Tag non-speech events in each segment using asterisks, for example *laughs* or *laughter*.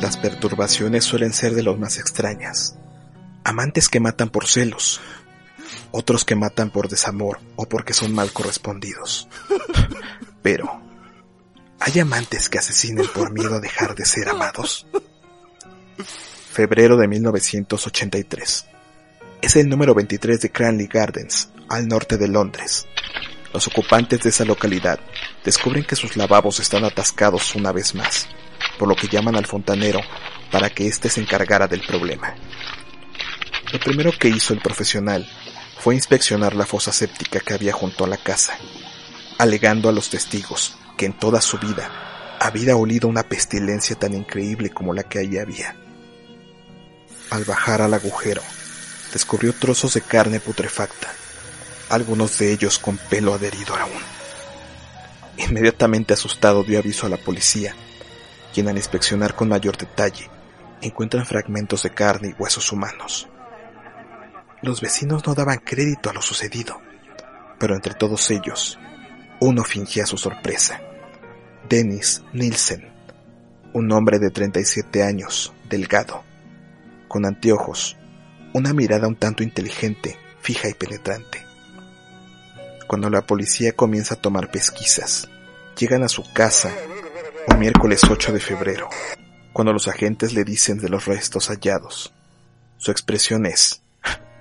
Las perturbaciones suelen ser de los más extrañas. Amantes que matan por celos, otros que matan por desamor o porque son mal correspondidos. *laughs* Pero, ¿hay amantes que asesinen por miedo a dejar de ser amados? Febrero de 1983. Es el número 23 de Cranley Gardens, al norte de Londres. Los ocupantes de esa localidad descubren que sus lavabos están atascados una vez más, por lo que llaman al fontanero para que éste se encargara del problema. Lo primero que hizo el profesional fue inspeccionar la fosa séptica que había junto a la casa, alegando a los testigos en toda su vida había olido una pestilencia tan increíble como la que allí había. Al bajar al agujero, descubrió trozos de carne putrefacta, algunos de ellos con pelo adherido aún. Inmediatamente asustado dio aviso a la policía, quien al inspeccionar con mayor detalle encuentran fragmentos de carne y huesos humanos. Los vecinos no daban crédito a lo sucedido, pero entre todos ellos, uno fingía su sorpresa. Dennis Nielsen, un hombre de 37 años, delgado, con anteojos, una mirada un tanto inteligente, fija y penetrante. Cuando la policía comienza a tomar pesquisas, llegan a su casa un miércoles 8 de febrero, cuando los agentes le dicen de los restos hallados. Su expresión es,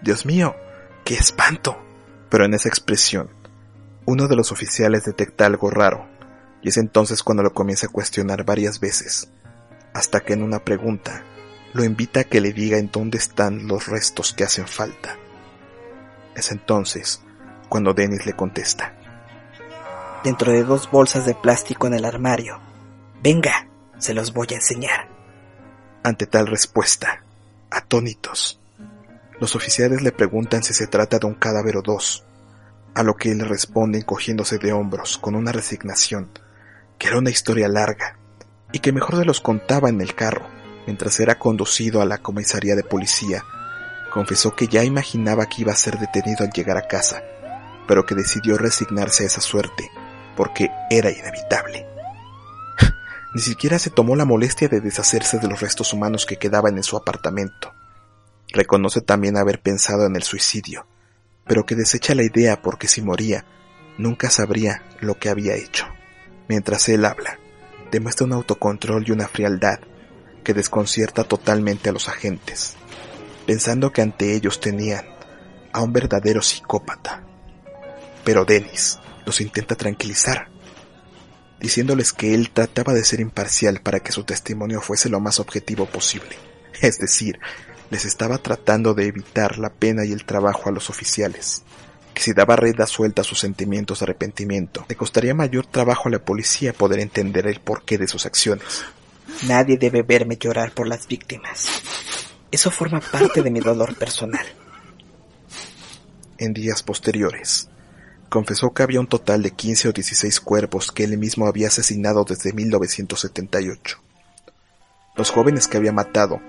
Dios mío, qué espanto. Pero en esa expresión, uno de los oficiales detecta algo raro, y es entonces cuando lo comienza a cuestionar varias veces, hasta que en una pregunta lo invita a que le diga en dónde están los restos que hacen falta. Es entonces cuando Dennis le contesta. Dentro de dos bolsas de plástico en el armario. Venga, se los voy a enseñar. Ante tal respuesta, atónitos, los oficiales le preguntan si se trata de un cadáver o dos, a lo que él responde encogiéndose de hombros con una resignación, que era una historia larga, y que mejor se los contaba en el carro, mientras era conducido a la comisaría de policía. Confesó que ya imaginaba que iba a ser detenido al llegar a casa, pero que decidió resignarse a esa suerte, porque era inevitable. *laughs* Ni siquiera se tomó la molestia de deshacerse de los restos humanos que quedaban en su apartamento. Reconoce también haber pensado en el suicidio, pero que desecha la idea porque si moría, nunca sabría lo que había hecho. Mientras él habla, demuestra un autocontrol y una frialdad que desconcierta totalmente a los agentes, pensando que ante ellos tenían a un verdadero psicópata. Pero Dennis los intenta tranquilizar, diciéndoles que él trataba de ser imparcial para que su testimonio fuese lo más objetivo posible, es decir, les estaba tratando de evitar la pena y el trabajo a los oficiales, que si daba rienda suelta a sus sentimientos de arrepentimiento, le costaría mayor trabajo a la policía poder entender el porqué de sus acciones. Nadie debe verme llorar por las víctimas. Eso forma parte de mi dolor personal. En días posteriores, confesó que había un total de 15 o 16 cuerpos que él mismo había asesinado desde 1978. Los jóvenes que había matado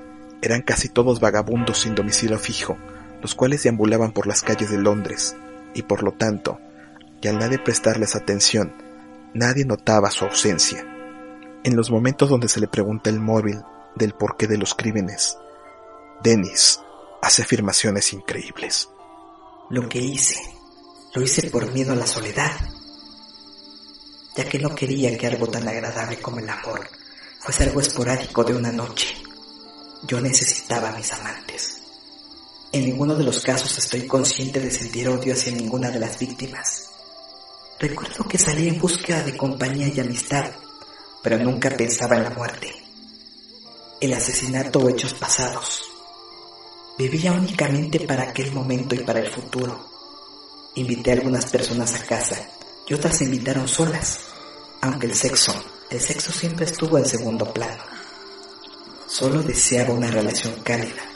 eran casi todos vagabundos sin domicilio fijo, los cuales deambulaban por las calles de Londres, y por lo tanto, y al nadie prestarles atención, nadie notaba su ausencia. En los momentos donde se le pregunta el móvil del porqué de los crímenes, Dennis hace afirmaciones increíbles. Lo que hice, lo hice por miedo a la soledad, ya que no quería que algo tan agradable como el amor fuese algo esporádico de una noche. Yo necesitaba a mis amantes. En ninguno de los casos estoy consciente de sentir odio hacia ninguna de las víctimas. Recuerdo que salí en búsqueda de compañía y amistad, pero nunca pensaba en la muerte, el asesinato o hechos pasados. Vivía únicamente para aquel momento y para el futuro. Invité a algunas personas a casa y otras se invitaron solas, aunque el sexo, el sexo siempre estuvo en segundo plano. Solo deseaba una relación cálida.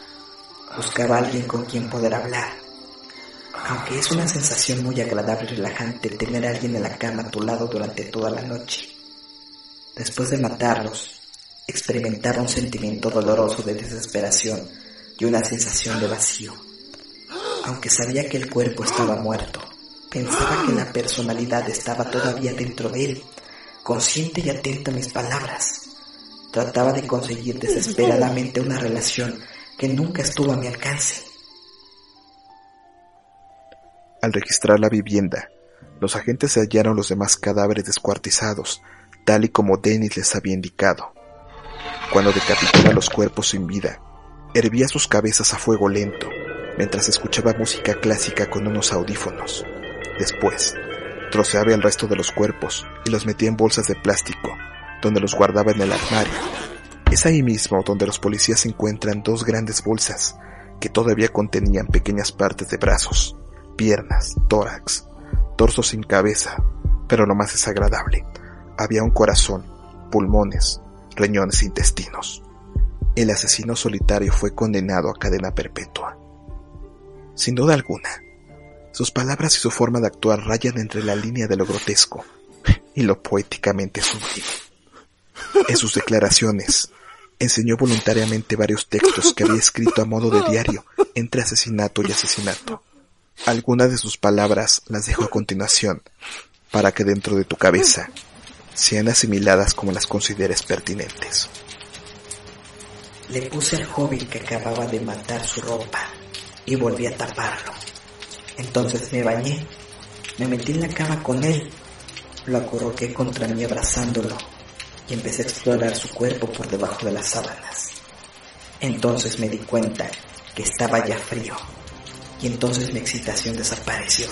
Buscaba a alguien con quien poder hablar. Aunque es una sensación muy agradable y relajante el tener a alguien en la cama a tu lado durante toda la noche. Después de matarlos, experimentaba un sentimiento doloroso de desesperación y una sensación de vacío. Aunque sabía que el cuerpo estaba muerto, pensaba que la personalidad estaba todavía dentro de él, consciente y atento a mis palabras. Trataba de conseguir desesperadamente una relación que nunca estuvo a mi alcance. Al registrar la vivienda, los agentes hallaron los demás cadáveres descuartizados, tal y como Dennis les había indicado. Cuando decapitaba los cuerpos sin vida, hervía sus cabezas a fuego lento, mientras escuchaba música clásica con unos audífonos. Después, troceaba el resto de los cuerpos y los metía en bolsas de plástico, donde los guardaba en el armario. Es ahí mismo donde los policías encuentran dos grandes bolsas que todavía contenían pequeñas partes de brazos, piernas, tórax, torso sin cabeza, pero lo más desagradable, había un corazón, pulmones, riñones e intestinos. El asesino solitario fue condenado a cadena perpetua. Sin duda alguna, sus palabras y su forma de actuar rayan entre la línea de lo grotesco y lo poéticamente sublime. En sus declaraciones, enseñó voluntariamente varios textos que había escrito a modo de diario entre asesinato y asesinato. Algunas de sus palabras las dejo a continuación, para que dentro de tu cabeza sean asimiladas como las consideres pertinentes. Le puse al joven que acababa de matar su ropa y volví a taparlo. Entonces me bañé, me metí en la cama con él, lo acurruqué contra mí abrazándolo y empecé a explorar su cuerpo por debajo de las sábanas. Entonces me di cuenta que estaba ya frío y entonces mi excitación desapareció.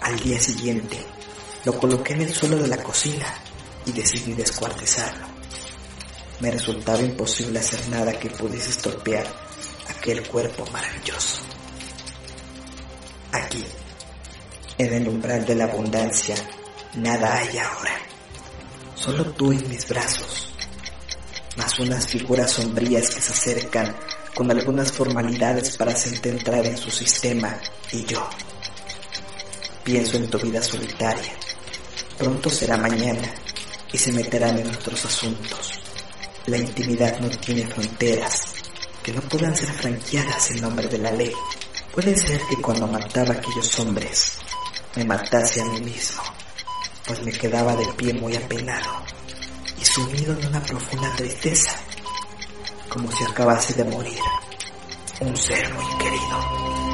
Al día siguiente, lo coloqué en el suelo de la cocina y decidí descuartizarlo. Me resultaba imposible hacer nada que pudiese estropear aquel cuerpo maravilloso. Aquí, en el umbral de la abundancia, nada hay ahora. Solo tú en mis brazos, más unas figuras sombrías que se acercan con algunas formalidades para hacerte en su sistema y yo. Pienso en tu vida solitaria. Pronto será mañana y se meterán en nuestros asuntos. La intimidad no tiene fronteras que no puedan ser franqueadas en nombre de la ley. Puede ser que cuando mataba a aquellos hombres me matase a mí mismo, pues me quedaba de pie muy apenado y sumido en una profunda tristeza como si acabase de morir un ser muy querido.